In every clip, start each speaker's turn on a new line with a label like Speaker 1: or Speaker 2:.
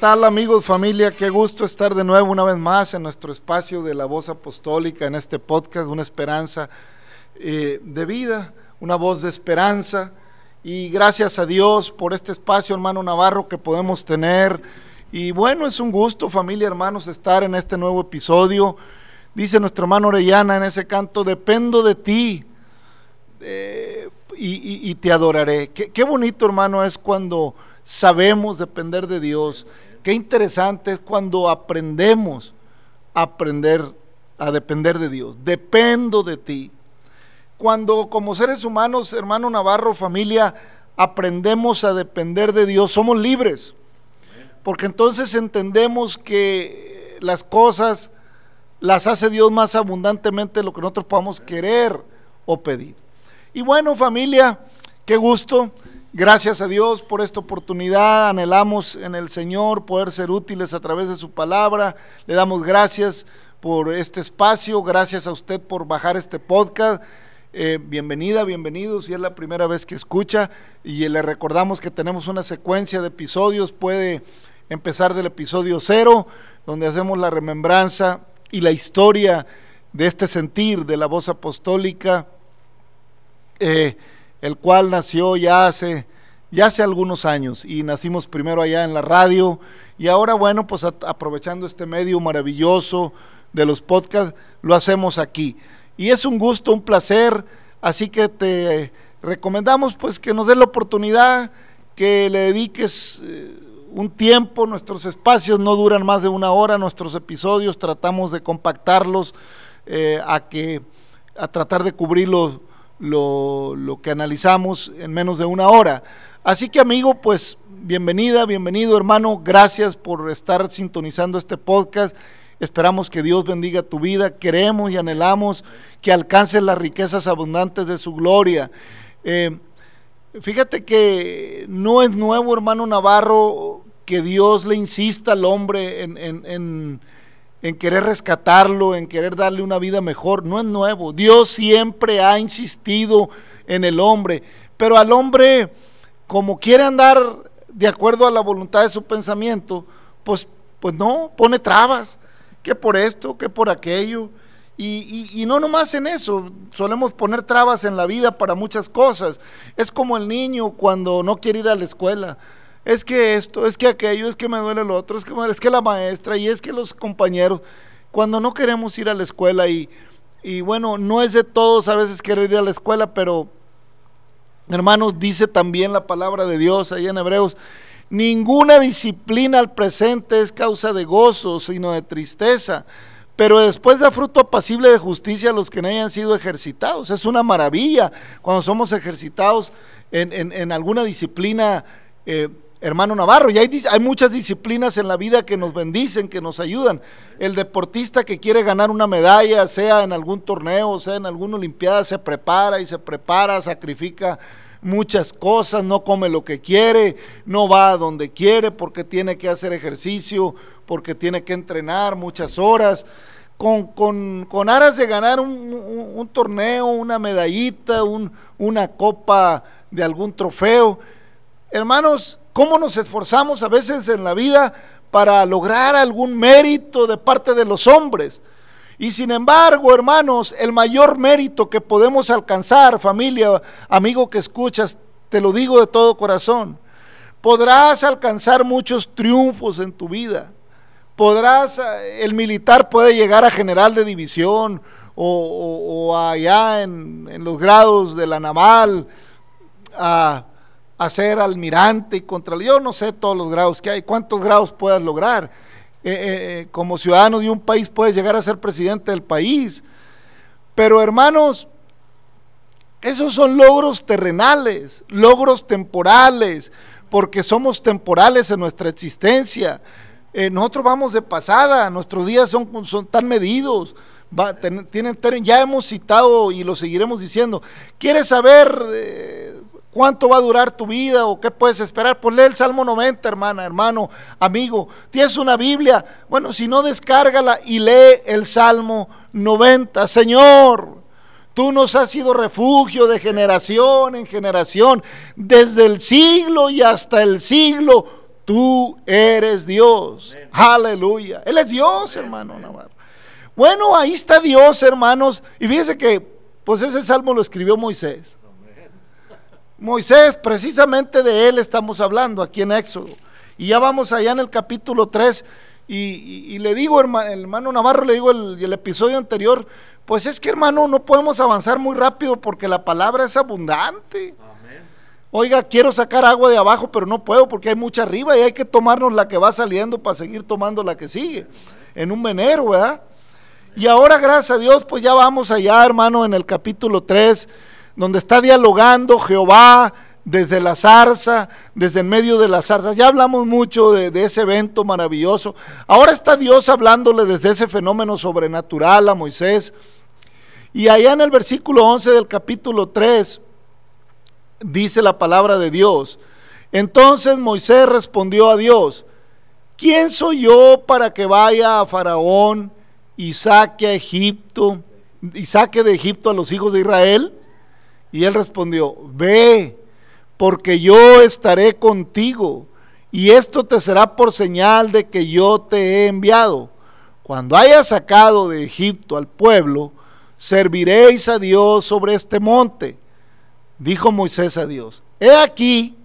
Speaker 1: tal amigos, familia? Qué gusto estar de nuevo una vez más en nuestro espacio de la voz apostólica, en este podcast, una esperanza eh, de vida, una voz de esperanza. Y gracias a Dios por este espacio, hermano Navarro, que podemos tener. Y bueno, es un gusto, familia, hermanos, estar en este nuevo episodio. Dice nuestro hermano Orellana en ese canto, dependo de ti eh, y, te adoraré. qué bonito, hermano, es cuando sabemos depender de Dios. Qué interesante es cuando aprendemos a aprender a depender de Dios. Dependo de ti. Cuando como seres humanos, hermano Navarro, familia, aprendemos a depender de Dios, somos libres. Porque entonces entendemos que las cosas las hace Dios más abundantemente de lo que nosotros podamos querer o pedir. Y bueno, familia, qué gusto Gracias a Dios por esta oportunidad. Anhelamos en el Señor poder ser útiles a través de su palabra. Le damos gracias por este espacio. Gracias a usted por bajar este podcast. Eh, bienvenida, bienvenido si es la primera vez que escucha y le recordamos que tenemos una secuencia de episodios, puede empezar del episodio cero, donde hacemos la remembranza y la historia de este sentir de la voz apostólica. Eh, el cual nació ya hace, ya hace algunos años y nacimos primero allá en la radio y ahora bueno, pues aprovechando este medio maravilloso de los podcasts, lo hacemos aquí. Y es un gusto, un placer, así que te recomendamos pues que nos dé la oportunidad, que le dediques eh, un tiempo, nuestros espacios no duran más de una hora, nuestros episodios tratamos de compactarlos eh, a que a tratar de cubrirlos lo, que analizamos en menos de una hora. Así que amigo, pues bienvenida, bienvenido hermano, gracias por estar sintonizando este podcast. Esperamos que Dios bendiga tu vida, queremos y anhelamos que alcances las riquezas abundantes de su gloria. Eh, fíjate que no es nuevo, hermano Navarro, que Dios le insista al hombre en en querer rescatarlo, en querer darle una vida mejor. No es nuevo. Dios siempre ha insistido en el hombre, pero al hombre, como quiere andar de acuerdo a la voluntad de su pensamiento, pues, pues no, pone trabas, que por esto, que por aquello. Y, y, no nomás en eso, solemos poner trabas en la vida para muchas cosas. Es como el niño cuando no quiere ir a la escuela es que esto, es que aquello, es que me duele lo otro, es que, es que la maestra y es que los compañeros, cuando no queremos ir a la escuela y, y bueno, no es de todos a veces querer ir a la escuela, pero hermanos, dice también la palabra de Dios ahí en Hebreos, ninguna disciplina al presente es causa de gozo, sino de tristeza. Pero después da fruto apacible de justicia a los que no hayan sido ejercitados. Es una maravilla cuando somos ejercitados en, en, alguna disciplina eh, hermano Navarro. Y hay, muchas disciplinas en la vida que nos bendicen, que nos ayudan. El deportista que quiere ganar una medalla, sea en algún torneo, sea en alguna olimpiada, se prepara y se prepara, sacrifica muchas cosas, no come lo que quiere, no va a donde quiere porque tiene que hacer ejercicio, porque tiene que entrenar muchas horas. Con, con, aras de ganar un, torneo, una medallita, una copa de algún trofeo. Hermanos, cómo nos esforzamos a veces en la vida para lograr algún mérito de parte de los hombres. Y sin embargo, hermanos, el mayor mérito que podemos alcanzar, familia, amigo que escuchas, te lo digo de todo corazón, podrás alcanzar muchos triunfos en tu vida. Podrás, el militar puede llegar a general de división o, allá en, en, los grados de la naval, a a ser almirante y contra... Yo no sé todos los grados que hay, cuántos grados puedas lograr. eh, como ciudadano de un país puedes llegar a ser presidente del país. Pero hermanos, esos son logros terrenales, logros temporales, porque somos temporales en nuestra existencia. Eh, nosotros vamos de pasada, nuestros días son, son tan medidos. ya hemos citado y lo seguiremos diciendo. ¿Quieres saber eh, cuánto va a durar tu vida o qué puedes esperar? Pues lee el Salmo 90, hermana, hermano, amigo. ¿Tienes una Biblia? Bueno, si no, descárgala y lee el Salmo 90. Señor, Tú nos has sido refugio de generación en generación, desde el siglo y hasta el siglo. Tú eres Dios. Aleluya. Él es Dios, hermano Navarro. Bueno, ahí está Dios, hermanos. Y fíjense que, pues ese salmo lo escribió Moisés. Moisés, precisamente de él estamos hablando aquí en Éxodo. Y ya vamos allá en el capítulo 3. Y, le digo, hermano, hermano Navarro, le digo el, el episodio anterior, pues es que hermano, no podemos avanzar muy rápido porque la palabra es abundante. Oiga, quiero sacar agua de abajo, pero no puedo porque hay mucha arriba y hay que tomarnos la que va saliendo para seguir tomando la que sigue. En un venero, ¿verdad? Y ahora, gracias a Dios, pues ya vamos allá, hermano, en el capítulo 3, donde está dialogando Jehová desde la zarza, desde el medio de la zarza. Ya hablamos mucho de, ese evento maravilloso. Ahora está Dios hablándole desde ese fenómeno sobrenatural a Moisés. Y allá en el versículo 11 del capítulo 3 dice la palabra de Dios. Entonces Moisés respondió a Dios, ¿quién soy yo para que vaya a Faraón y saque a Egipto y saque de Egipto a los hijos de Israel? Y él respondió, ve porque yo estaré contigo, y esto te será por señal de que yo te he enviado. Cuando hayas sacado de Egipto al pueblo, serviréis a Dios sobre este monte. Dijo Moisés a Dios, he aquí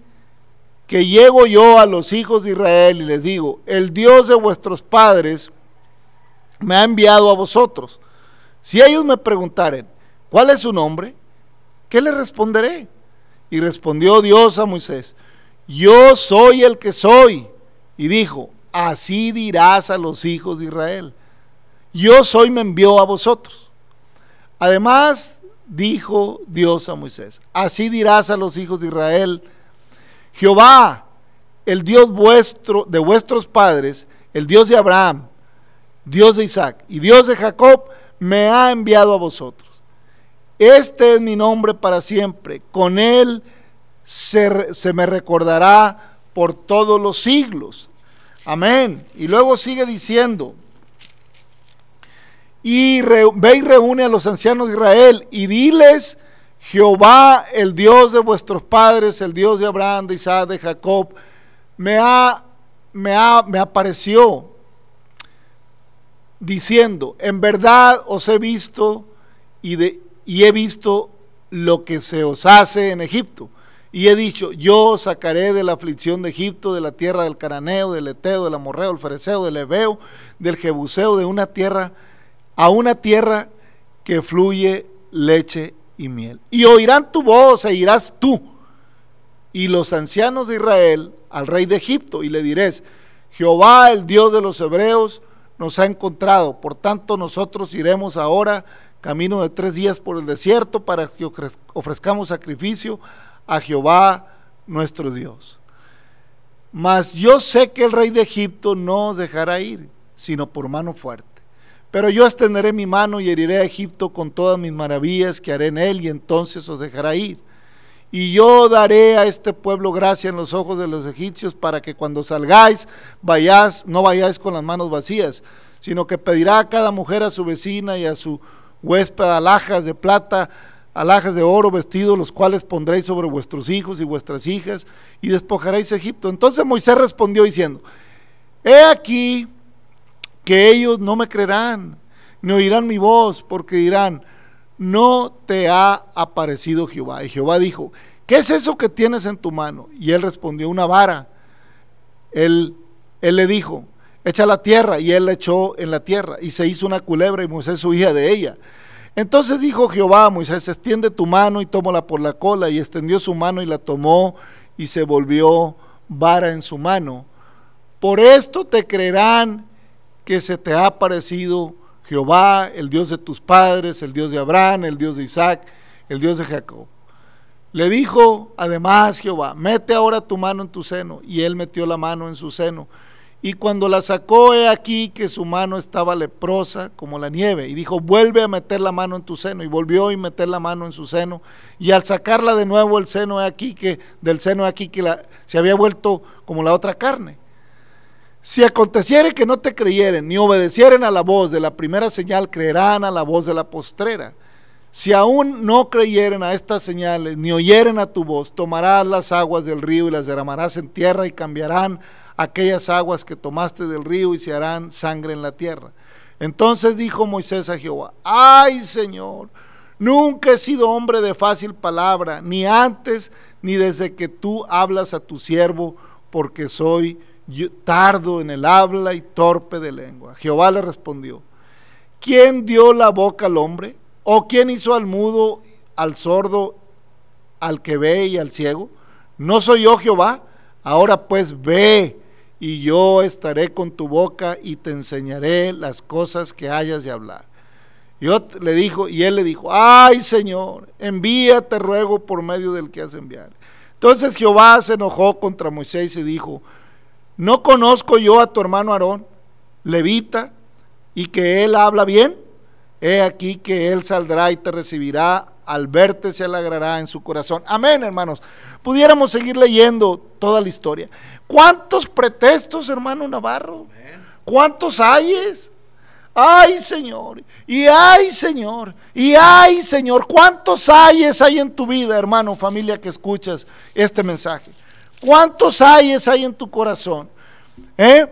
Speaker 1: que llego yo a los hijos de Israel y les digo, el Dios de vuestros padres me ha enviado a vosotros. Si ellos me preguntaren, ¿cuál es su nombre? ¿Qué les responderé? Y respondió Dios a Moisés, yo soy el que soy. Y dijo, así dirás a los hijos de Israel, yo soy me envió a vosotros. Además, dijo Dios a Moisés, así dirás a los hijos de Israel, Jehová, el Dios vuestro, de vuestros padres, el Dios de Abraham, Dios de Isaac y Dios de Jacob, me ha enviado a vosotros. Este es mi nombre para siempre. Con él se, me recordará por todos los siglos. Amén. Y luego sigue diciendo, y ve y reúne a los ancianos de Israel y diles, Jehová, el Dios de vuestros padres, el Dios de Abraham, de Isaac, de Jacob, me ha, me ha, me apareció diciendo, en verdad os he visto y, de, y he visto lo que se os hace en Egipto. Y he dicho, yo os sacaré de la aflicción de Egipto, de la tierra del Cananeo, del Eteo, del Amorreo, del Fereceo, del Ebeo, del Jebuseo, de una tierra a una tierra que fluye leche y miel. Y oirán tu voz e irás tú y los ancianos de Israel al rey de Egipto y le diréis, Jehová, el Dios de los hebreos, nos ha encontrado. Por tanto, nosotros iremos ahora camino de tres días por el desierto para que ofrezcamos sacrificio a Jehová nuestro Dios. Mas yo sé que el rey de Egipto no os dejará ir, sino por mano fuerte. Pero yo extenderé mi mano y heriré a Egipto con todas mis maravillas que haré en él, y entonces os dejará ir. Y yo daré a este pueblo gracia en los ojos de los egipcios para que cuando salgáis vayáis, no vayáis con las manos vacías, sino que pedirá a cada mujer a su vecina y a su huésped alhajas de plata, alhajas de oro, vestidos, los cuales pondréis sobre vuestros hijos y vuestras hijas, y despojaréis Egipto. Entonces Moisés respondió diciendo, he aquí que ellos no me creerán, ni oirán mi voz, porque dirán, no te ha aparecido Jehová. Y Jehová dijo, ¿qué es eso que tienes en tu mano? Y él respondió, una vara. Él, él le dijo, echa la tierra, y él la echó en la tierra, y se hizo una culebra, y Moisés hija de ella. Entonces dijo Jehová a Moisés, extiende tu mano y tómala por la cola, y extendió su mano y la tomó, y se volvió vara en su mano. Por esto te creerán que se te ha aparecido Jehová, el Dios de tus padres, el Dios de Abraham, el Dios de Isaac, el Dios de Jacob. Le dijo además Jehová, mete ahora tu mano en tu seno. Y él metió la mano en su seno. Y cuando la sacó, he aquí que su mano estaba leprosa como la nieve. Y dijo, vuelve a meter la mano en tu seno. Y volvió a meter la mano en su seno. Y al sacarla de nuevo el seno, he aquí que del seno, he aquí que la, se había vuelto como la otra carne. Si aconteciere que no te creyeren, ni obedecieren a la voz de la primera señal, creerán a la voz de la postrera. Si aún no creyeren a estas señales, ni oyeren a tu voz, tomarás las aguas del río y las derramarás en tierra y cambiarán aquellas aguas que tomaste del río y se harán sangre en la tierra. Entonces dijo Moisés a Jehová, ay Señor, nunca he sido hombre de fácil palabra, ni antes ni desde que tú hablas a tu siervo, porque soy tardo en el habla y torpe de lengua. Jehová le respondió, ¿quién dio la boca al hombre? ¿O quién hizo al mudo, al sordo, al que ve y al ciego? ¿No soy yo Jehová? Ahora pues ve y yo estaré con tu boca y te enseñaré las cosas que hayas de hablar. Y le dijo, y él le dijo, ay Señor, envíate ruego por medio del que has enviado. Entonces Jehová se enojó contra Moisés y dijo, ¿no conozco yo a tu hermano Aarón, levita, y que él habla bien? He aquí que Él saldrá y te recibirá, al verte se alegrará en su corazón. Amén, hermanos. Pudiéramos seguir leyendo toda la historia. ¿Cuántos pretextos, hermano Navarro? ¿Cuántos hayes? Ay, Señor, y ay, Señor, y ay, Señor, ¿cuántos hayes hay en tu vida, hermano, familia que escuchas este mensaje? ¿Cuántos hayes hay en tu corazón? ¿Eh?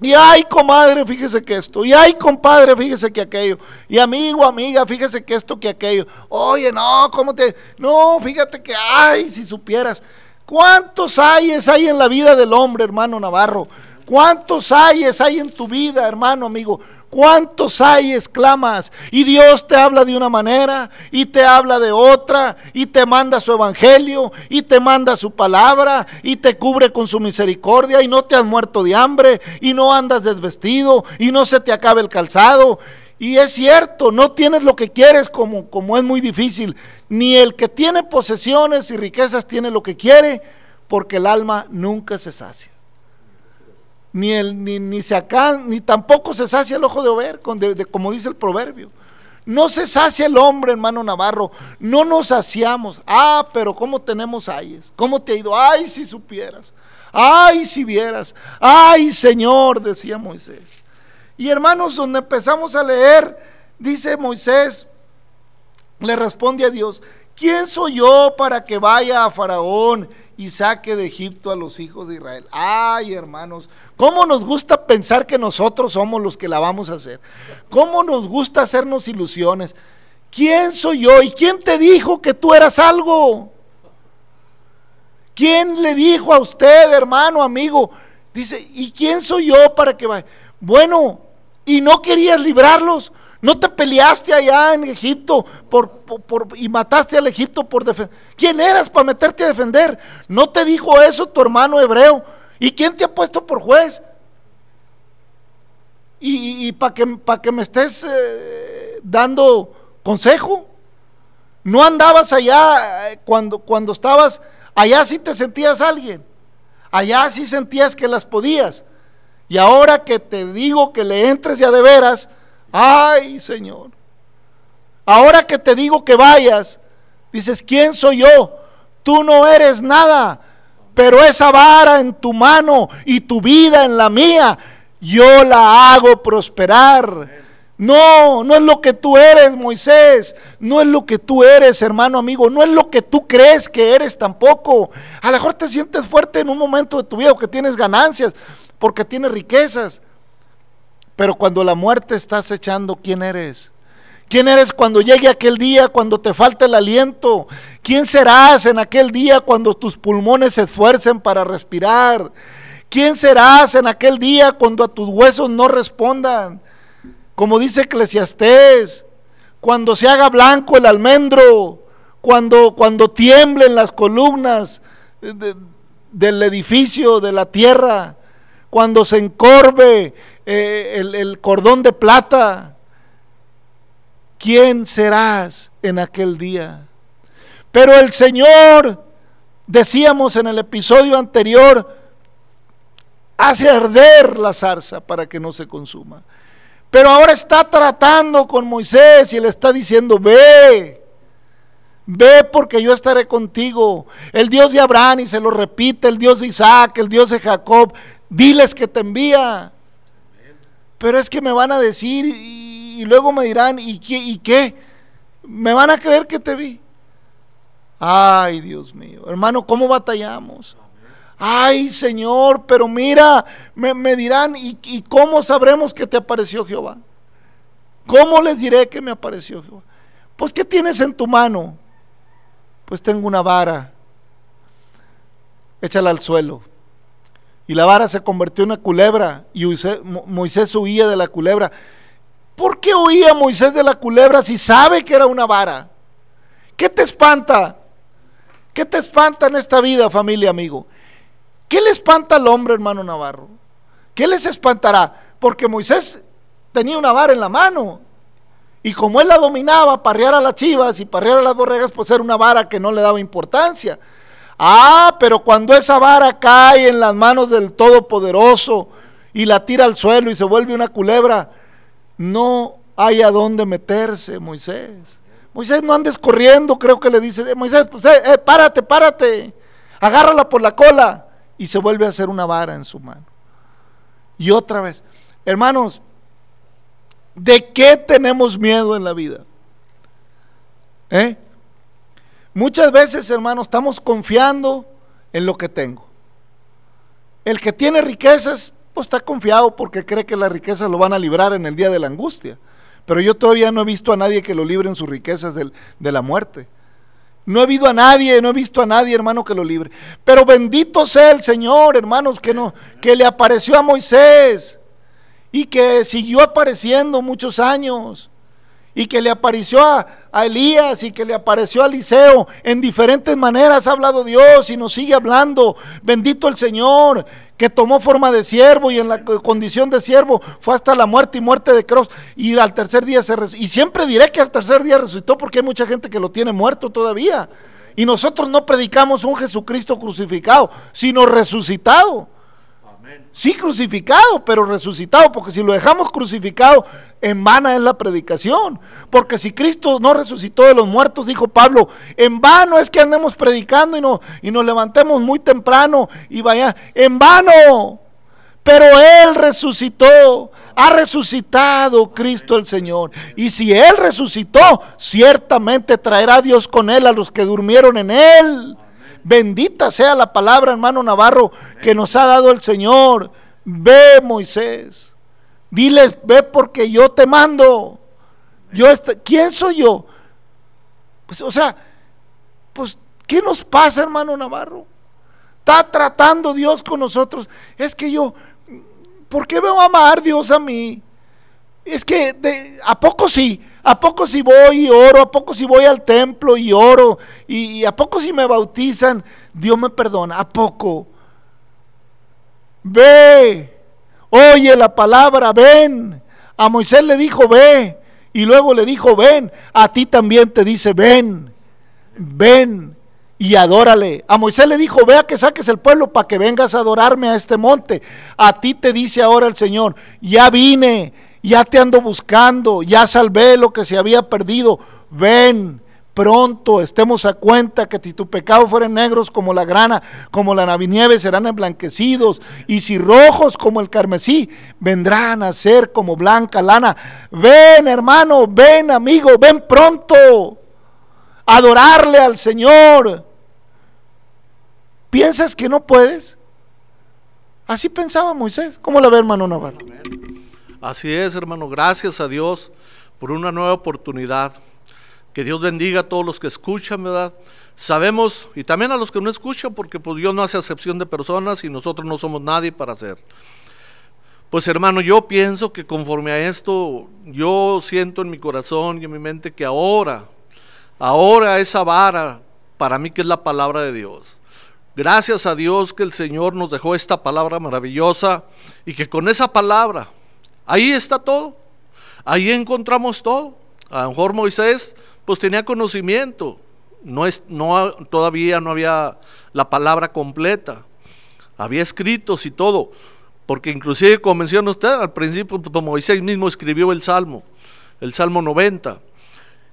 Speaker 1: Y ay, comadre, fíjese que esto. Y ay, compadre, fíjese que aquello. Y amigo, amiga, fíjese que esto, que aquello. Oye, no, ¿cómo te.? No, fíjate que, ay, si supieras. ¿Cuántos ayes hay en la vida del hombre, hermano Navarro? ¿Cuántos ayes hay en tu vida, hermano, amigo? ¿Cuántos hay exclamas? Y Dios te habla de una manera y te habla de otra y te manda su evangelio y te manda su palabra y te cubre con su misericordia y no te has muerto de hambre y no andas desvestido y no se te acaba el calzado. Y es cierto, no tienes lo que quieres como, como es muy difícil. Ni el que tiene posesiones y riquezas tiene lo que quiere porque el alma nunca se sacia ni, el, ni, ni, se ni tampoco se sacia el ojo de over, como dice el proverbio. No se sacia el hombre, hermano Navarro. No nos saciamos. Ah, pero ¿cómo tenemos ayes? ¿Cómo te ha ido? Ay, si supieras. Ay, si vieras. Ay, Señor, decía Moisés. Y hermanos, donde empezamos a leer, dice Moisés, le responde a Dios, ¿quién soy yo para que vaya a Faraón y saque de Egipto a los hijos de Israel. Ay, hermanos, ¿cómo nos gusta pensar que nosotros somos los que la vamos a hacer? ¿Cómo nos gusta hacernos ilusiones? ¿Quién soy yo? ¿Y quién te dijo que tú eras algo? ¿Quién le dijo a usted, hermano, amigo? Dice, ¿y quién soy yo para que vaya? Bueno, ¿y no querías librarlos? ¿No te peleaste allá en Egipto por, y mataste al Egipto por defender? ¿Quién eras para meterte a defender? ¿No te dijo eso tu hermano hebreo? ¿Y quién te ha puesto por juez? ¿Y, para que, que me estés eh, dando consejo? ¿No andabas allá eh, cuando, cuando estabas, allá sí te sentías alguien? Allá sí sentías que las podías. Y ahora que te digo que le entres ya de veras, Ay, Señor. Ahora que te digo que vayas, dices, ¿quién soy yo? Tú no eres nada, pero esa vara en tu mano y tu vida en la mía, yo la hago prosperar. No, no es lo que tú eres, Moisés. No es lo que tú eres, hermano amigo. No es lo que tú crees que eres tampoco. A lo mejor te sientes fuerte en un momento de tu vida que tienes ganancias, porque tienes riquezas. Pero cuando la muerte está acechando, ¿quién eres? ¿Quién eres cuando llegue aquel día, cuando te falte el aliento? ¿Quién serás en aquel día cuando tus pulmones se esfuercen para respirar? ¿Quién serás en aquel día cuando a tus huesos no respondan? Como dice Eclesiastés, cuando se haga blanco el almendro, cuando, cuando tiemblen las columnas del edificio, de la tierra, cuando se encorve eh, el, el cordón de plata, ¿quién serás en aquel día? Pero el Señor, decíamos en el episodio anterior, hace arder la zarza para que no se consuma. Pero ahora está tratando con Moisés y le está diciendo, ve, ve porque yo estaré contigo. El Dios de Abraham, y se lo repite, el Dios de Isaac, el Dios de Jacob, diles que te envía. Pero es que me van a decir y, luego me dirán, ¿y qué, ¿y qué? Me van a creer que te vi. Ay, Dios mío, hermano, ¿cómo batallamos? Ay, Señor, pero mira, me, dirán, ¿y, cómo sabremos que te apareció Jehová? ¿Cómo les diré que me apareció Jehová? Pues, ¿qué tienes en tu mano? Pues tengo una vara. Échala al suelo. Y la vara se convirtió en una culebra y Moisés huía de la culebra. ¿Por qué huía Moisés de la culebra si sabe que era una vara? ¿Qué te espanta? ¿Qué te espanta en esta vida, familia, amigo? ¿Qué le espanta al hombre, hermano Navarro? ¿Qué les espantará? Porque Moisés tenía una vara en la mano. Y como él la dominaba, parrear a las chivas y parrear a las borregas, pues era una vara que no le daba importancia. Ah, pero cuando esa vara cae en las manos del Todopoderoso y la tira al suelo y se vuelve una culebra, no hay a dónde meterse, Moisés. Moisés, no andes corriendo, creo que le dice, eh, Moisés, pues, eh, eh, párate, párate, agárrala por la cola y se vuelve a hacer una vara en su mano. Y otra vez, hermanos, ¿de qué tenemos miedo en la vida? ¿Eh? Muchas veces, hermanos, estamos confiando en lo que tengo. El que tiene riquezas, pues está confiado porque cree que las riquezas lo van a librar en el día de la angustia. Pero yo todavía no he visto a nadie que lo libre en sus riquezas de la muerte. No he habido a nadie, no he visto a nadie, hermano, que lo libre. Pero bendito sea el Señor, hermanos, que no, que le apareció a Moisés y que siguió apareciendo muchos años y que le apareció a, Elías y que le apareció a Eliseo. En diferentes maneras ha hablado Dios y nos sigue hablando. Bendito el Señor que tomó forma de siervo y en la condición de siervo fue hasta la muerte y muerte de cruz y al tercer día se resucitó. Y siempre diré que al tercer día resucitó porque hay mucha gente que lo tiene muerto todavía. Y nosotros no predicamos un Jesucristo crucificado, sino resucitado. Sí crucificado, pero resucitado, porque si lo dejamos crucificado, en vana es la predicación. Porque si Cristo no resucitó de los muertos, dijo Pablo, en vano es que andemos predicando y, no, y nos levantemos muy temprano y vaya, en vano. Pero Él resucitó, ha resucitado Cristo el Señor. Y si Él resucitó, ciertamente traerá Dios con Él a los que durmieron en Él. Bendita sea la palabra, hermano Navarro, que nos ha dado el Señor. Ve, Moisés. Diles, ve porque yo te mando. Yo ¿Quién soy yo? Pues, o sea, pues, ¿qué nos pasa, hermano Navarro? Está tratando Dios con nosotros. Es que yo, ¿por qué me va a amar Dios a mí? Es que, ¿a poco sí? ¿A poco si voy y oro? ¿A poco si voy al templo y oro? ¿Y a poco si me bautizan? Dios me perdona. ¿A poco? Ve, oye la palabra, ven. A Moisés le dijo, ve. Y luego le dijo, ven. A ti también te dice, ven, ven y adórale. A Moisés le dijo, vea que saques el pueblo para que vengas a adorarme a este monte. A ti te dice ahora el Señor, ya vine ya te ando buscando, ya salvé lo que se había perdido, ven. Pronto estemos a cuenta que si tu pecado fueren negros como la grana, como la navinieve, serán emblanquecidos. Y si rojos como el carmesí, vendrán a ser como blanca lana. Ven, hermano, ven, amigo, ven pronto. Adorarle al Señor. ¿Piensas que no puedes? Así pensaba Moisés. ¿Cómo la ve, hermano Navarro?
Speaker 2: Así es, hermano. Gracias a Dios por una nueva oportunidad. Que Dios bendiga a todos los que escuchan, ¿verdad? Sabemos, y también a los que no escuchan, porque pues Dios no hace excepción de personas y nosotros no somos nadie para hacer. Pues hermano, yo pienso que conforme a esto, yo siento en mi corazón y en mi mente que ahora, ahora esa vara, para mí que es la palabra de Dios, Gracias a Dios que el Señor nos dejó esta palabra maravillosa y que con esa palabra, ahí está todo. Ahí encontramos todo. A lo mejor Moisés pues tenía conocimiento. No es, no, todavía no había la palabra completa. Había escritos y todo. Porque inclusive, como menciona usted, al principio pues, Moisés mismo escribió el Salmo, el Salmo 90.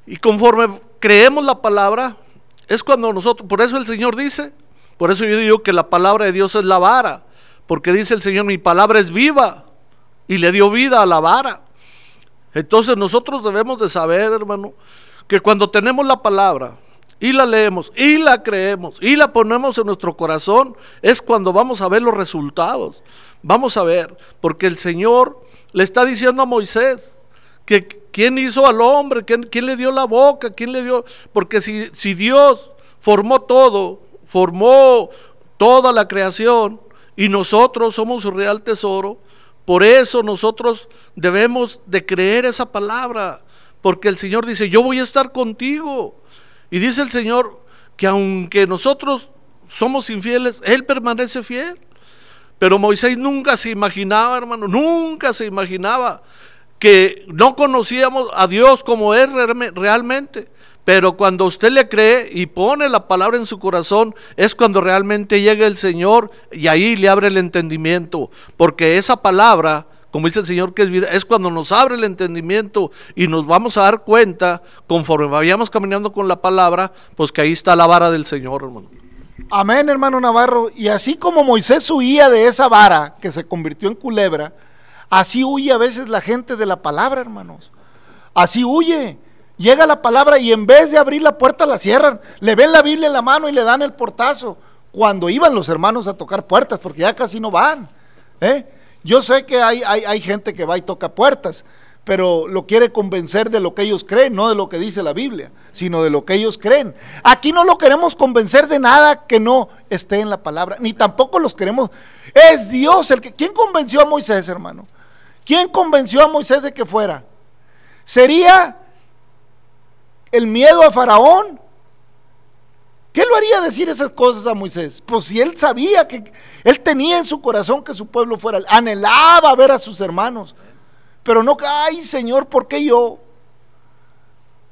Speaker 2: Y conforme creemos la palabra, es cuando nosotros, por eso el Señor dice, por eso yo digo que la palabra de Dios es la vara, porque dice el Señor, mi palabra es viva y le dio vida a la vara. Entonces nosotros debemos de saber, hermano, que cuando tenemos la palabra y la leemos y la creemos y la ponemos en nuestro corazón, es cuando vamos a ver los resultados. Vamos a ver, porque el Señor le está diciendo a Moisés que quién hizo al hombre, quién, le dio la boca, quién le dio, porque si, si Dios formó todo, formó toda la creación y nosotros somos su real tesoro, por eso nosotros debemos de creer esa palabra, porque el Señor dice, yo voy a estar contigo. Y dice el Señor que aunque nosotros somos infieles, Él permanece fiel. Pero Moisés nunca se imaginaba, hermano, nunca se imaginaba que no conocíamos a Dios como es realmente. Pero cuando usted le cree y pone la palabra en su corazón, es cuando realmente llega el Señor y ahí le abre el entendimiento. Porque esa palabra, como dice el Señor que es vida, es cuando nos abre el entendimiento y nos vamos a dar cuenta, conforme vayamos caminando con la palabra, pues que ahí está la vara del Señor, hermano.
Speaker 1: Amén, hermano Navarro. Y así como Moisés huía de esa vara que se convirtió en culebra, así huye a veces la gente de la palabra, hermanos. Así huye. Llega la palabra y en vez de abrir la puerta la cierran. Le ven la Biblia en la mano y le dan el portazo. Cuando iban los hermanos a tocar puertas, porque ya casi no van. ¿eh? Yo sé que hay, hay, hay gente que va y toca puertas, pero lo quiere convencer de lo que ellos creen, no de lo que dice la Biblia, sino de lo que ellos creen. Aquí no lo queremos convencer de nada que no esté en la palabra, ni tampoco los queremos. Es Dios el que... ¿Quién convenció a Moisés, hermano? ¿Quién convenció a Moisés de que fuera? Sería el miedo a Faraón. ¿Qué lo haría decir esas cosas a Moisés? Pues si él sabía que él tenía en su corazón que su pueblo fuera, anhelaba ver a sus hermanos, pero no, ay Señor, ¿por qué yo?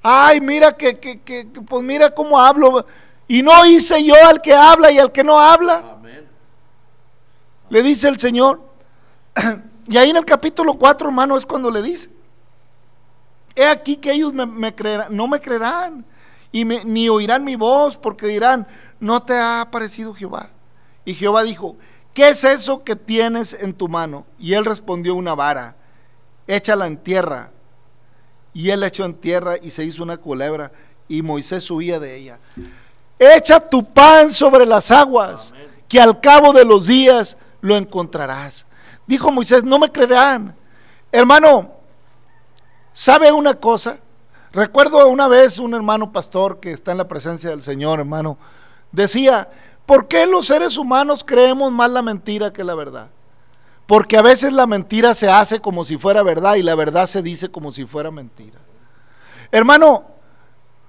Speaker 1: Ay, mira que, que, que pues mira cómo hablo. Y no hice yo al que habla y al que no habla. Le dice el Señor. Y ahí en el capítulo 4, hermano, es cuando le dice. He aquí que ellos me, creerán, no me creerán y ni oirán mi voz porque dirán, no te ha aparecido Jehová. Y Jehová dijo, ¿qué es eso que tienes en tu mano? Y él respondió una vara, échala en tierra. Y él echó en tierra y se hizo una culebra y Moisés subía de ella. Echa tu pan sobre las aguas, que al cabo de los días lo encontrarás. Dijo Moisés, no me creerán. Hermano, ¿Sabe una cosa? Recuerdo una vez un hermano pastor que está en la presencia del Señor, hermano, decía, ¿por qué los seres humanos creemos más la mentira que la verdad? Porque a veces la mentira se hace como si fuera verdad y la verdad se dice como si fuera mentira. Hermano,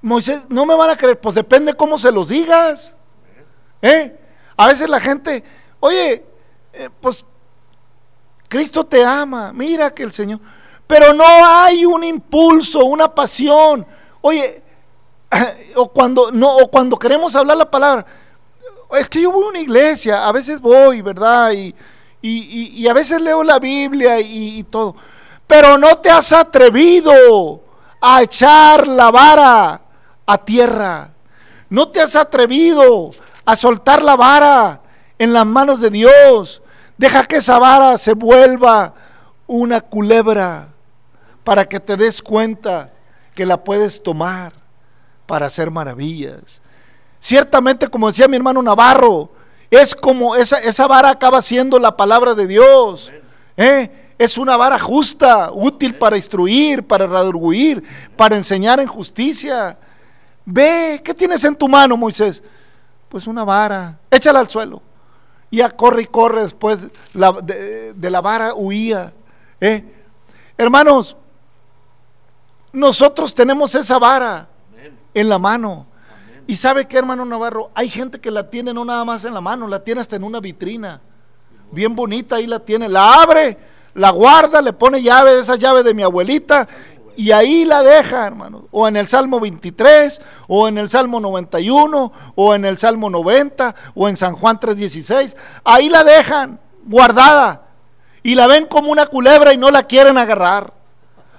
Speaker 1: Moisés, no me van a creer, pues depende cómo se los digas. ¿Eh? A veces la gente, oye, eh, pues Cristo te ama, mira que el Señor pero no hay un impulso, una pasión. Oye, o cuando, no, o cuando queremos hablar la palabra, es que yo voy a una iglesia, a veces voy, ¿verdad? Y, y, a veces leo la Biblia y, y todo. Pero no te has atrevido a echar la vara a tierra. No te has atrevido a soltar la vara en las manos de Dios. Deja que esa vara se vuelva una culebra para que te des cuenta que la puedes tomar para hacer maravillas. Ciertamente, como decía mi hermano Navarro, es como esa, esa vara acaba siendo la palabra de Dios. ¿eh? Es una vara justa, útil para instruir, para redarguir, para enseñar en justicia. Ve, ¿qué tienes en tu mano, Moisés? Pues una vara, échala al suelo. Y ya corre y corre después de, de la vara huía. ¿eh? Hermanos, nosotros tenemos esa vara en la mano. Y sabe qué, hermano Navarro, hay gente que la tiene no nada más en la mano, la tiene hasta en una vitrina. Bien bonita, ahí la tiene. La abre, la guarda, le pone llave, esa llave de mi abuelita, y ahí la deja, hermano. O en el Salmo 23, o en el Salmo 91, o en el Salmo 90, o en San Juan 3.16. Ahí la dejan, guardada. Y la ven como una culebra y no la quieren agarrar.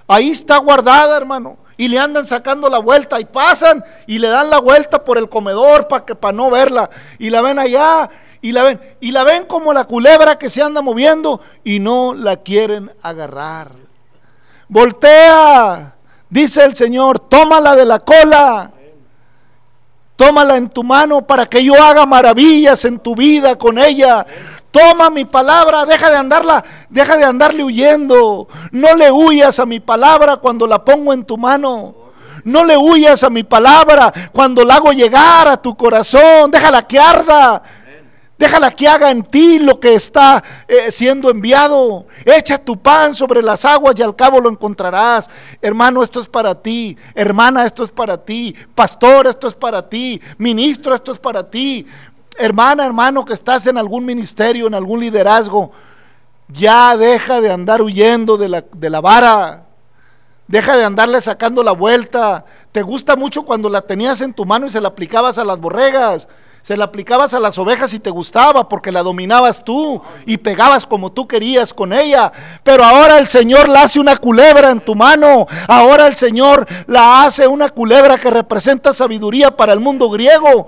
Speaker 1: Ahí está guardada, hermano. Y le andan sacando la vuelta y pasan y le dan la vuelta por el comedor para que para no verla. Y la ven allá y la ven y la ven como la culebra que se anda moviendo y no la quieren agarrar. Voltea, dice el Señor, tómala de la cola. Tómala en tu mano para que yo haga maravillas en tu vida con ella. Toma mi palabra, deja de andarla, deja de andarle huyendo. No le huyas a mi palabra cuando la pongo en tu mano. No le huyas a mi palabra cuando la hago llegar a tu corazón. Déjala que arda. Déjala que haga en ti lo que está eh, siendo enviado. Echa tu pan sobre las aguas y al cabo lo encontrarás. Hermano, esto es para ti. Hermana, esto es para ti. Pastor, esto es para ti. Ministro, esto es para ti hermana, hermano, que estás en algún ministerio, en algún liderazgo, ya deja de andar huyendo de la, de la vara. Deja de andarle sacando la vuelta. Te gusta mucho cuando la tenías en tu mano y se la aplicabas a las borregas. Se la aplicabas a las ovejas y te gustaba porque la dominabas tú y pegabas como tú querías con ella. Pero ahora el Señor la hace una culebra en tu mano. Ahora el Señor la hace una culebra que representa sabiduría para el mundo griego.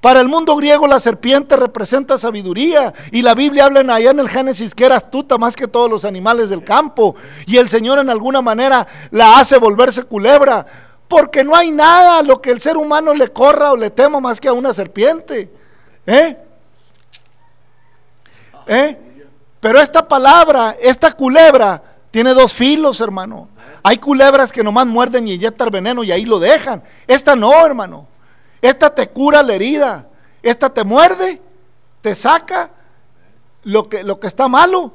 Speaker 1: Para el mundo griego la serpiente representa sabiduría y la Biblia habla en allá en el Génesis que era astuta más que todos los animales del campo y el Señor en alguna manera la hace volverse culebra porque no hay nada a lo que el ser humano le corra o le temo más que a una serpiente. ¿Eh? ¿Eh? Pero esta palabra, esta culebra, tiene dos filos, hermano. Hay culebras que nomás muerden y inyectan veneno y ahí lo dejan. Esta no, hermano. Esta te cura la herida. Esta te muerde, te saca lo que, lo que está malo.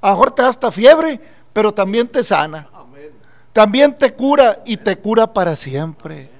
Speaker 1: A lo mejor te da hasta fiebre, pero también te sana. También te cura y te cura para siempre.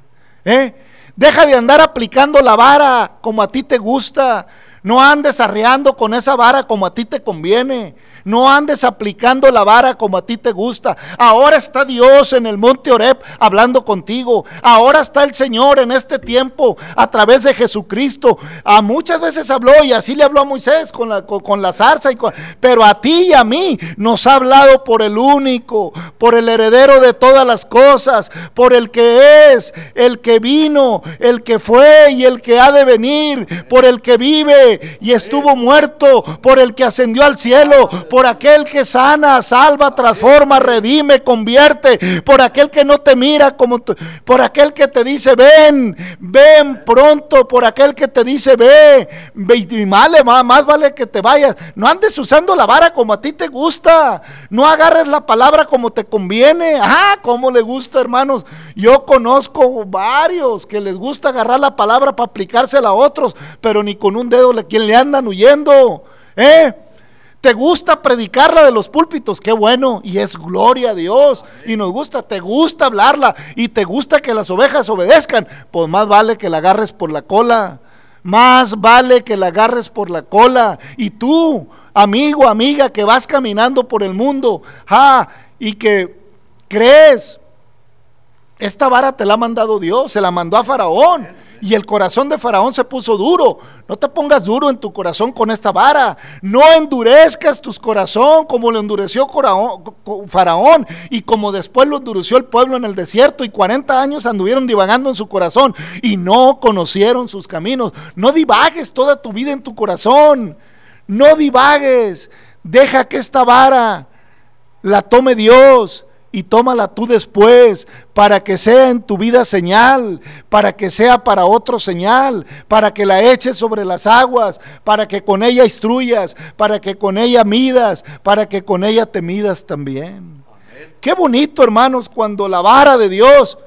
Speaker 1: ¿Eh? Deja de andar aplicando la vara como a ti te gusta. No andes arreando con esa vara como a ti te conviene. No andes aplicando la vara como a ti te gusta. Ahora está Dios en el monte Oreb hablando contigo. Ahora está el Señor en este tiempo a través de Jesucristo. A muchas veces habló y así le habló a Moisés con la, con, la zarza. Y pero a ti y a mí nos ha hablado por el único, por el heredero de todas las cosas, por el que es, el que vino, el que fue y el que ha de venir, por el que vive y estuvo muerto, por el que ascendió al cielo por aquel que sana, salva, transforma, redime, convierte, por aquel que no te mira como por aquel que te dice ven, ven pronto, por aquel que te dice ve, ve y vale, más vale que te vayas. No andes usando la vara como a ti te gusta, no agarres la palabra como te conviene. Ah, como le gusta, hermanos. Yo conozco varios que les gusta agarrar la palabra para aplicársela a otros, pero ni con un dedo le, quien le andan huyendo. ¿Eh? ¿Te gusta predicarla de los púlpitos? Qué bueno, y es gloria a Dios. Y nos gusta, te gusta hablarla y te gusta que las ovejas obedezcan. Pues más vale que la agarres por la cola. Más vale que la agarres por la cola. Y tú, amigo, amiga, que vas caminando por el mundo, ah, y que crees, esta vara te la ha mandado Dios, se la mandó a Faraón y el corazón de Faraón se puso duro. No te pongas duro en tu corazón con esta vara. No endurezcas tu corazón como lo endureció Faraón y como después lo endureció el pueblo en el desierto y 40 años anduvieron divagando en su corazón y no conocieron sus caminos. No divagues toda tu vida en tu corazón. No divagues. Deja que esta vara la tome Dios y tómala tú después para que sea en tu vida señal, para que sea para otro señal, para que la eches sobre las aguas, para que con ella instruyas, para que con ella midas, para que con ella te midas también. Qué bonito, hermanos, cuando la vara de Dios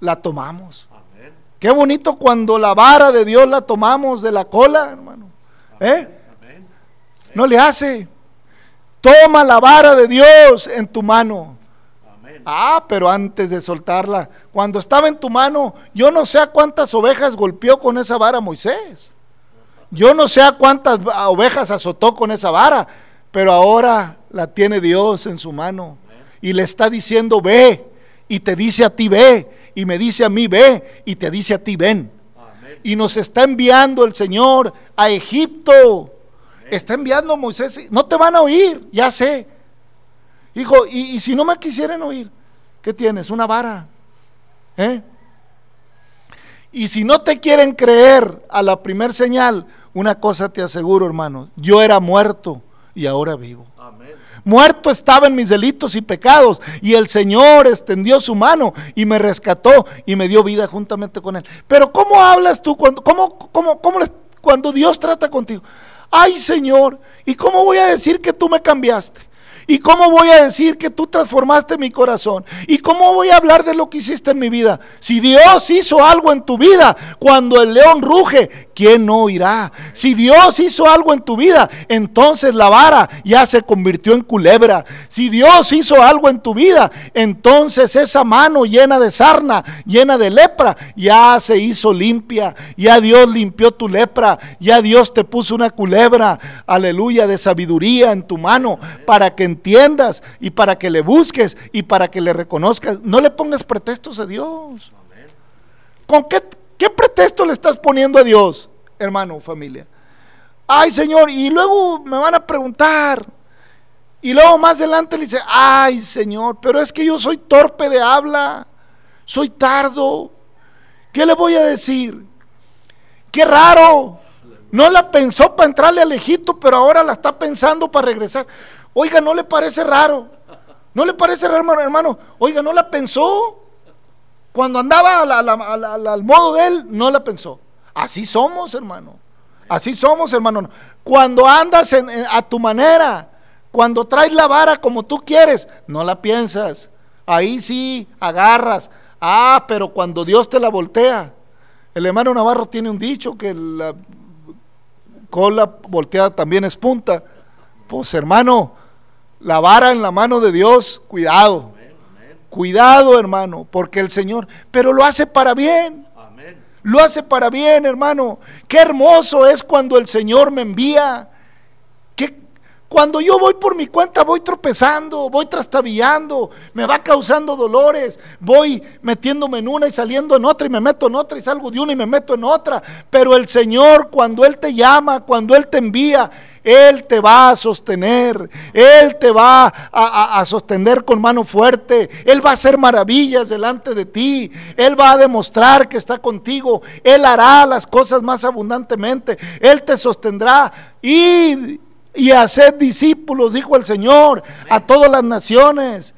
Speaker 1: la tomamos. Qué bonito cuando la vara de Dios la tomamos de la cola, hermano. ¿Eh? No le hace. Toma la vara de Dios en tu mano. Ah, pero antes de soltarla, Cuando estaba en tu mano, yo no sé a cuántas ovejas golpeó con esa vara Moisés. Yo no sé a cuántas ovejas azotó con esa vara, pero ahora la tiene Dios en su mano y le está diciendo, ve, y te dice a ti, ve, y me dice a mí, ve, y te dice a ti, ven. Y nos está enviando el Señor a Egipto. Está enviando Moisés. No te van a oír, ya sé. Hijo, y, y si no me quisieran oír, ¿qué tienes? Una vara. ¿Eh? Y si no te quieren creer a la primer señal, una cosa te aseguro, hermano, yo era muerto y ahora vivo. Muerto estaba en mis delitos y pecados y el Señor extendió su mano y me rescató y me dio vida juntamente con Él. Pero ¿cómo hablas tú cuando, cómo, cómo, cómo, cuando Dios trata contigo? Ay Señor, ¿y cómo voy a decir que tú me cambiaste? ¿Y cómo voy a decir que tú transformaste mi corazón? ¿Y cómo voy a hablar de lo que hiciste en mi vida? Si Dios hizo algo en tu vida, cuando el león ruge, ¿quién no oirá? Si Dios hizo algo en tu vida, entonces la vara ya se convirtió en culebra. Si Dios hizo algo en tu vida, entonces esa mano llena de sarna, llena de lepra, ya se hizo limpia. Ya Dios limpió tu lepra. Ya Dios te puso una culebra, aleluya, de sabiduría en tu mano para que entiendas y para que le busques y para que le reconozcas. No le pongas pretextos a Dios. ¿Con qué, qué pretexto le estás poniendo a Dios, hermano, familia? Ay, Señor, y luego me van a preguntar. Y luego más adelante le dice, ay, Señor, pero es que yo soy torpe de habla, soy tardo. ¿Qué le voy a decir? Qué raro. No la pensó para entrarle al Egipto, pero ahora la está pensando para regresar. Oiga, ¿no le parece raro? ¿No le parece raro, hermano? Oiga, ¿no la pensó? Cuando andaba al modo de él, no la pensó. Así somos, hermano. Así somos, hermano. Cuando andas a tu manera, cuando traes la vara como tú quieres, no la piensas. Ahí sí, agarras. Ah, pero cuando Dios te la voltea. El hermano Navarro tiene un dicho que la cola volteada también es punta. Pues hermano, la vara en la mano de Dios, cuidado. Cuidado, hermano, porque el Señor, pero lo hace para bien. Lo hace para bien, hermano. Qué hermoso es cuando el Señor me envía. Que cuando yo voy por mi cuenta voy tropezando, voy trastabillando, me va causando dolores, voy metiéndome en una y saliendo en otra y me meto en otra y salgo de una y me meto en otra. Pero el Señor cuando Él te llama, cuando Él te envía, él te va a sostener, Él te va a, sostener con mano fuerte, Él va a hacer maravillas delante de ti, Él va a demostrar que está contigo, Él hará las cosas más abundantemente, Él te sostendrá. Y, y hacer discípulos, dijo el Señor, a todas las naciones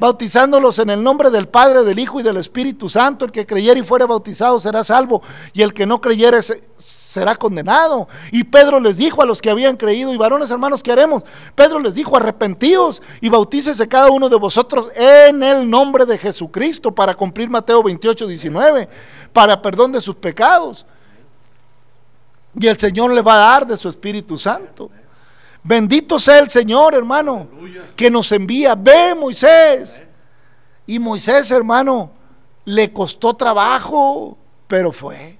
Speaker 1: bautizándolos en el nombre del Padre, del Hijo y del Espíritu Santo. El que creyere y fuera bautizado será salvo, y el que no creyere será condenado. Y Pedro les dijo a los que habían creído, y varones hermanos, ¿qué haremos? Pedro les dijo, arrepentíos y bautícese cada uno de vosotros en el nombre de Jesucristo para cumplir Mateo 28, 19, para perdón de sus pecados. Y el Señor le va a dar de su Espíritu Santo. Bendito sea el Señor, hermano, que nos envía. Ve, Moisés. Y Moisés, hermano, le costó trabajo, pero fue.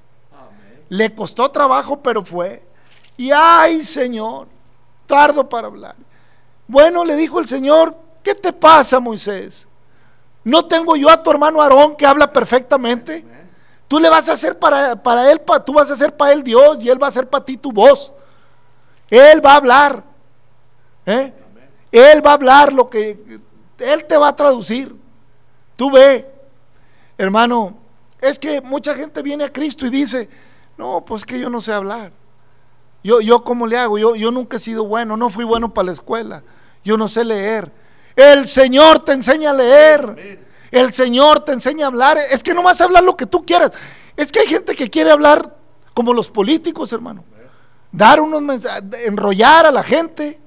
Speaker 1: Le costó trabajo, pero fue. Y ay, Señor, tardo para hablar. Bueno, le dijo el Señor, ¿qué te pasa, Moisés? ¿No tengo yo a tu hermano Aarón que habla perfectamente? Tú le vas a hacer para, para él, tú vas a hacer para él Dios y él va a hacer para ti tu voz. Él va a hablar. ¿Eh? Él va a hablar lo que Él te va a traducir. Tú ve, hermano, es que mucha gente viene a Cristo y dice, no, pues que yo no sé hablar. Yo, yo ¿cómo le hago? Yo, yo nunca he sido bueno, no fui bueno para la escuela. Yo no sé leer. El Señor te enseña a leer. El Señor te enseña a hablar. Es que no vas a hablar lo que tú quieras. Es que hay gente que quiere hablar como los políticos, hermano. Dar unos mensajes, enrollar a la gente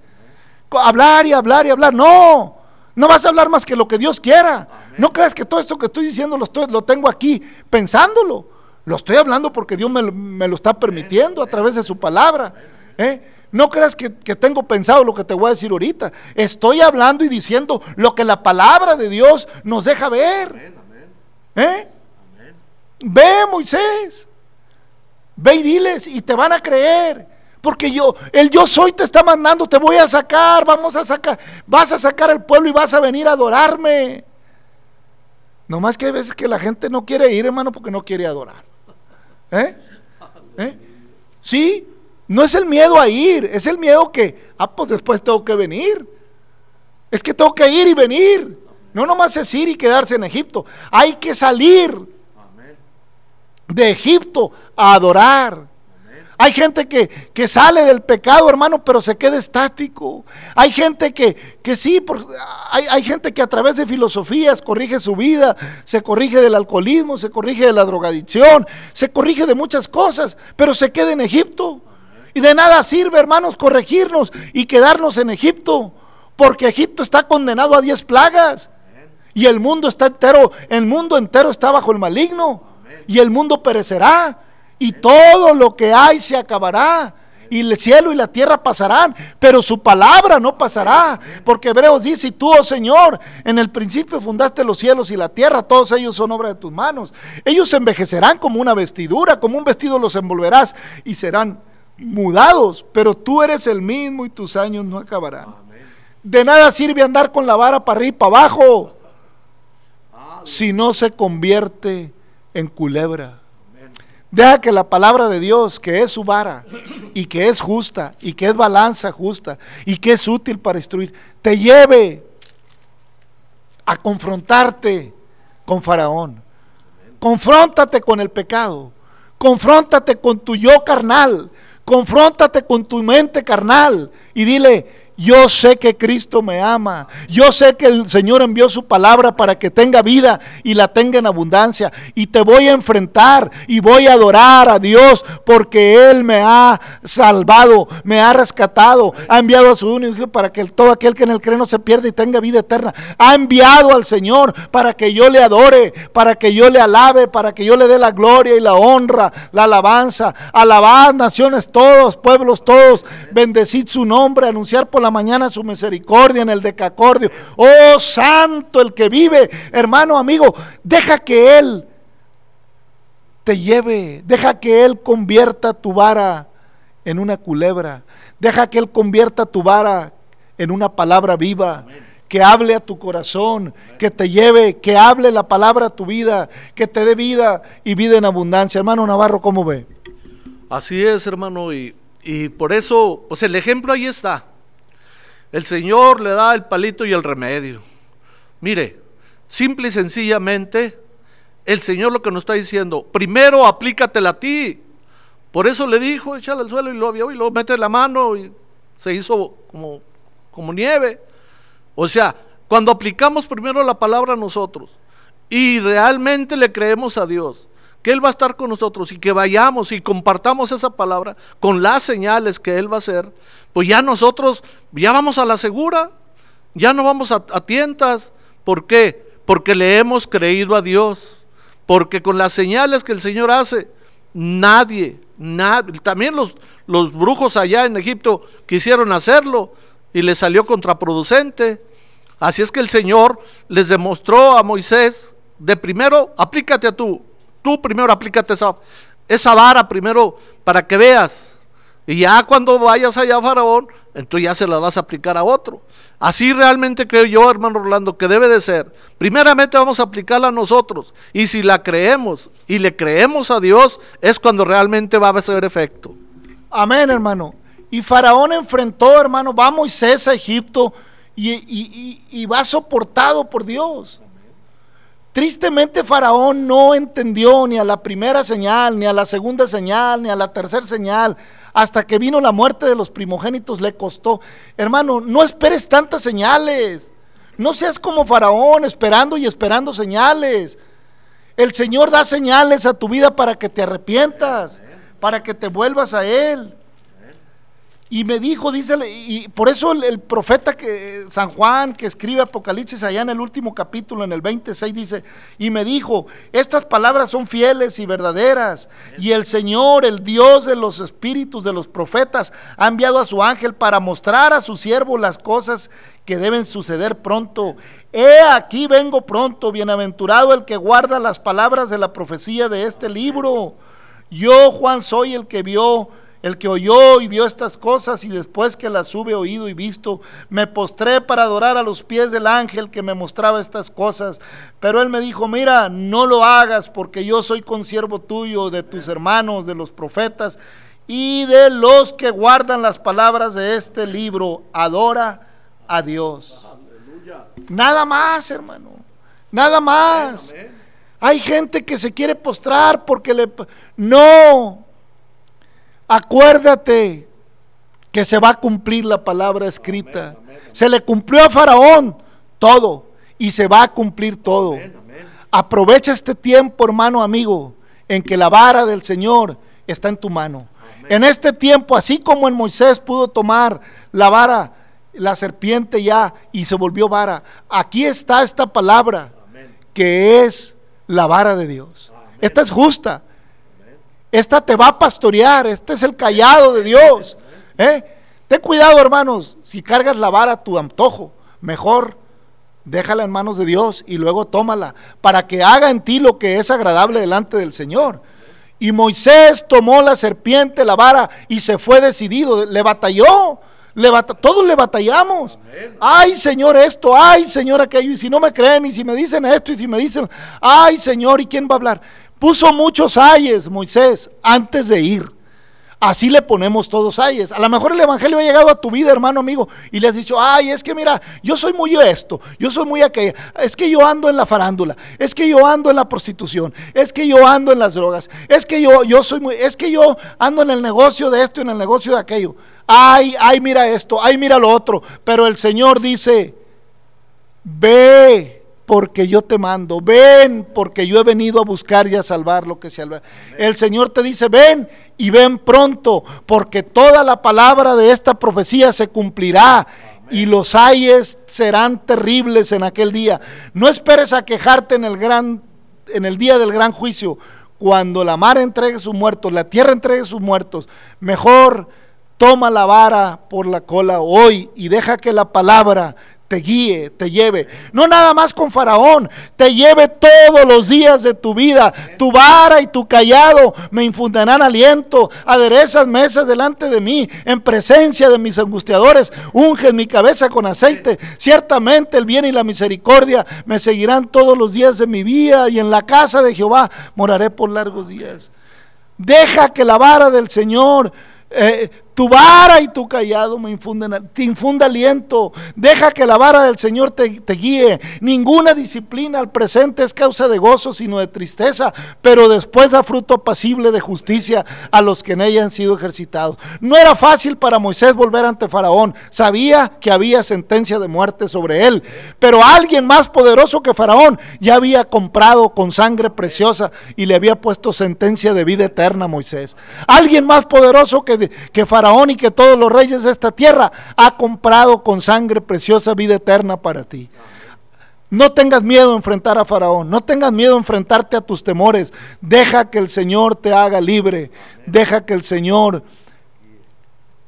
Speaker 1: hablar y hablar y hablar. No, no vas a hablar más que lo que Dios quiera. No creas que todo esto que estoy diciendo lo, estoy, lo tengo aquí pensándolo. Lo estoy hablando porque Dios me, lo está permitiendo a través de su palabra. ¿eh? No creas que, tengo pensado lo que te voy a decir ahorita. Estoy hablando y diciendo lo que la palabra de Dios nos deja ver. ¿Eh? Ve, Moisés. Ve y diles y te van a creer. Porque yo, el yo soy te está mandando, te voy a sacar, vamos a sacar, vas a sacar al pueblo y vas a venir a adorarme. No más que hay veces que la gente no quiere ir, hermano, porque no quiere adorar. ¿Eh? ¿Eh? Sí, no es el miedo a ir, es el miedo que, ah, pues después tengo que venir. Es que tengo que ir y venir. No nomás es ir y quedarse en Egipto. Hay que salir de Egipto a adorar. Hay gente que, que, sale del pecado, hermano, pero se queda estático. Hay gente que, que sí, hay, hay, gente que a través de filosofías corrige su vida, se corrige del alcoholismo, se corrige de la drogadicción, se corrige de muchas cosas, pero se queda en Egipto. Y de nada sirve, hermanos, corregirnos y quedarnos en Egipto, porque Egipto está condenado a diez plagas. Y el mundo está entero, el mundo entero está bajo el maligno. Y el mundo perecerá y todo lo que hay se acabará. Y el cielo y la tierra pasarán, pero su palabra no pasará. Porque Hebreos dice, y tú, oh Señor, en el principio fundaste los cielos y la tierra, todos ellos son obra de tus manos. Ellos se envejecerán como una vestidura, como un vestido los envolverás y serán mudados, pero tú eres el mismo y tus años no acabarán. De nada sirve andar con la vara para arriba y para abajo si no se convierte en culebra. Deja que la palabra de Dios, que es su vara, y que es justa, y que es balanza justa, y que es útil para instruir, te lleve a confrontarte con Faraón. Confróntate con el pecado. Confróntate con tu yo carnal. Confróntate con tu mente carnal. Y dile, yo sé que Cristo me ama. Yo sé que el Señor envió su palabra para que tenga vida y la tenga en abundancia. Y te voy a enfrentar y voy a adorar a Dios porque Él me ha salvado, me ha rescatado. Ha enviado a su único para que todo aquel que en el cree no se pierda y tenga vida eterna. Ha enviado al Señor para que yo le adore, para que yo le alabe, para que yo le dé la gloria y la honra, la alabanza. Alabad naciones todos, pueblos todos. Bendecid su nombre, anunciar por la mañana su misericordia en el decacordio. Oh santo el que vive, hermano, amigo, deja que Él te lleve, deja que Él convierta tu vara en una culebra, deja que Él convierta tu vara en una palabra viva. Que hable a tu corazón, que te lleve, que hable la palabra a tu vida, que te dé vida y vida en abundancia. Hermano Navarro, ¿cómo ve?
Speaker 2: Así es, hermano, y, y por eso, pues el ejemplo ahí está. El Señor le da el palito y el remedio. Mire, simple y sencillamente, el Señor lo que nos está diciendo, primero aplícatela a ti. Por eso le dijo, échale al suelo y lo vio y luego mete la mano y se hizo como, como nieve. O sea, cuando aplicamos primero la palabra a nosotros y realmente le creemos a Dios, que Él va a estar con nosotros y que vayamos y compartamos esa palabra con las señales que Él va a hacer, pues ya nosotros ya vamos a la segura, ya no vamos a, tientas. ¿Por qué? Porque le hemos creído a Dios, porque con las señales que el Señor hace, nadie, nadie, también los, los brujos allá en Egipto quisieron hacerlo y les salió contraproducente. Así es que el Señor les demostró a Moisés, de primero, aplícate a tú, Tú primero aplícate esa, esa vara primero para que veas. Y ya cuando vayas allá a Faraón, entonces ya se la vas a aplicar a otro. Así realmente creo yo, hermano Orlando, que debe de ser. Primeramente vamos a aplicarla a nosotros. Y si la creemos y le creemos a Dios, es cuando realmente va a hacer efecto.
Speaker 1: Amén, hermano. Y Faraón enfrentó, hermano, va Moisés a Egipto y, y, y va soportado por Dios. Tristemente Faraón no entendió ni a la primera señal, ni a la segunda señal, ni a la tercera señal. Hasta que vino la muerte de los primogénitos le costó. Hermano, no esperes tantas señales. No seas como Faraón esperando y esperando señales. El Señor da señales a tu vida para que te arrepientas, para que te vuelvas a Él. Y me dijo, dice, y por eso el, profeta que, San Juan, que escribe Apocalipsis allá en el último capítulo, en el 26, dice, y me dijo, estas palabras son fieles y verdaderas. Y el Señor, el Dios de los espíritus de los profetas, ha enviado a su ángel para mostrar a su siervo las cosas que deben suceder pronto. He aquí vengo pronto, bienaventurado el que guarda las palabras de la profecía de este libro. Yo, Juan, soy el que vio el que oyó y vio estas cosas y después que las hube oído y visto, me postré para adorar a los pies del ángel que me mostraba estas cosas. Pero él me dijo, mira, no lo hagas porque yo soy consiervo tuyo, de tus hermanos, de los profetas y de los que guardan las palabras de este libro. Adora a Dios. Nada más, hermano. Nada más. Hay gente que se quiere postrar porque le... No, Acuérdate que se va a cumplir la palabra escrita. Se le cumplió a Faraón todo y se va a cumplir todo. Aprovecha este tiempo, hermano amigo, en que la vara del Señor está en tu mano. En este tiempo, así como en Moisés pudo tomar la vara, la serpiente ya y se volvió vara, aquí está esta palabra que es la vara de Dios. Esta es justa. Esta te va a pastorear, este es el callado de Dios. ¿eh? Ten cuidado, hermanos, si cargas la vara a tu antojo, mejor déjala en manos de Dios y luego tómala para que haga en ti lo que es agradable delante del Señor. Y Moisés tomó la serpiente, la vara, y se fue decidido, le batalló. Le todos le batallamos. Ay, Señor, esto, ay, Señor, aquello. Y si no me creen, y si me dicen esto, y si me dicen, ay, Señor, ¿y quién va a hablar? Puso muchos ayes Moisés antes de ir. Así le ponemos todos ayes. A lo mejor el Evangelio ha llegado a tu vida, hermano amigo, y le has dicho, ay, es que mira, yo soy muy esto, yo soy muy aquello, es que yo ando en la farándula, es que yo ando en la prostitución, es que yo ando en las drogas, es que yo, yo soy muy, es que yo ando en el negocio de esto en el negocio de aquello. Ay, ay, mira esto, ay, mira lo otro. Pero el Señor dice, ve porque yo te mando, ven porque yo he venido a buscar y a salvar lo que se salva. El Señor te dice, ven y ven pronto, porque toda la palabra de esta profecía se cumplirá y los ayes serán terribles en aquel día. No esperes a quejarte en el gran en el día del gran juicio, cuando la mar entregue sus muertos, la tierra entregue sus muertos. Mejor toma la vara por la cola hoy y deja que la palabra te guíe, te lleve. No nada más con Faraón, te lleve todos los días de tu vida. Tu vara y tu callado me infundirán aliento. Aderezas mesas delante de mí, en presencia de mis angustiadores. Unges mi cabeza con aceite. Ciertamente el bien y la misericordia me seguirán todos los días de mi vida y en la casa de Jehová moraré por largos días. Deja que la vara del Señor eh, tu vara y tu callado me infunden, te infunda aliento. Deja que la vara del Señor te, guíe. Ninguna disciplina al presente es causa de gozo, sino de tristeza, pero después da fruto apacible de justicia a los que en ella han sido ejercitados. No era fácil para Moisés volver ante Faraón. Sabía que había sentencia de muerte sobre él, pero alguien más poderoso que Faraón ya había comprado con sangre preciosa y le había puesto sentencia de vida eterna a Moisés. Alguien más poderoso que, que Faraón Y que todos los reyes de esta tierra ha comprado con sangre preciosa vida eterna para ti. No tengas miedo a enfrentar a Faraón, no tengas miedo a enfrentarte a tus temores. Deja que el Señor te haga libre, deja que el Señor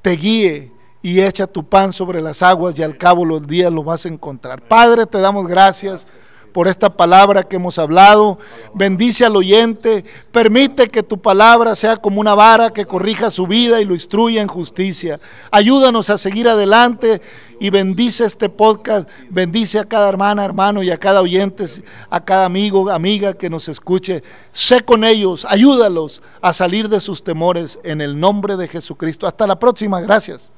Speaker 1: te guíe y echa tu pan sobre las aguas y al cabo los días lo vas a encontrar. Padre, te damos gracias por esta palabra que hemos hablado. Bendice al oyente. Permite que tu palabra sea como una vara que corrija su vida y lo instruya en justicia. Ayúdanos a seguir adelante y bendice este podcast. Bendice a cada hermana, hermano y a cada oyente, a cada amigo, amiga que nos escuche. Sé con ellos. Ayúdalos a salir de sus temores en el nombre de Jesucristo. Hasta la próxima. Gracias.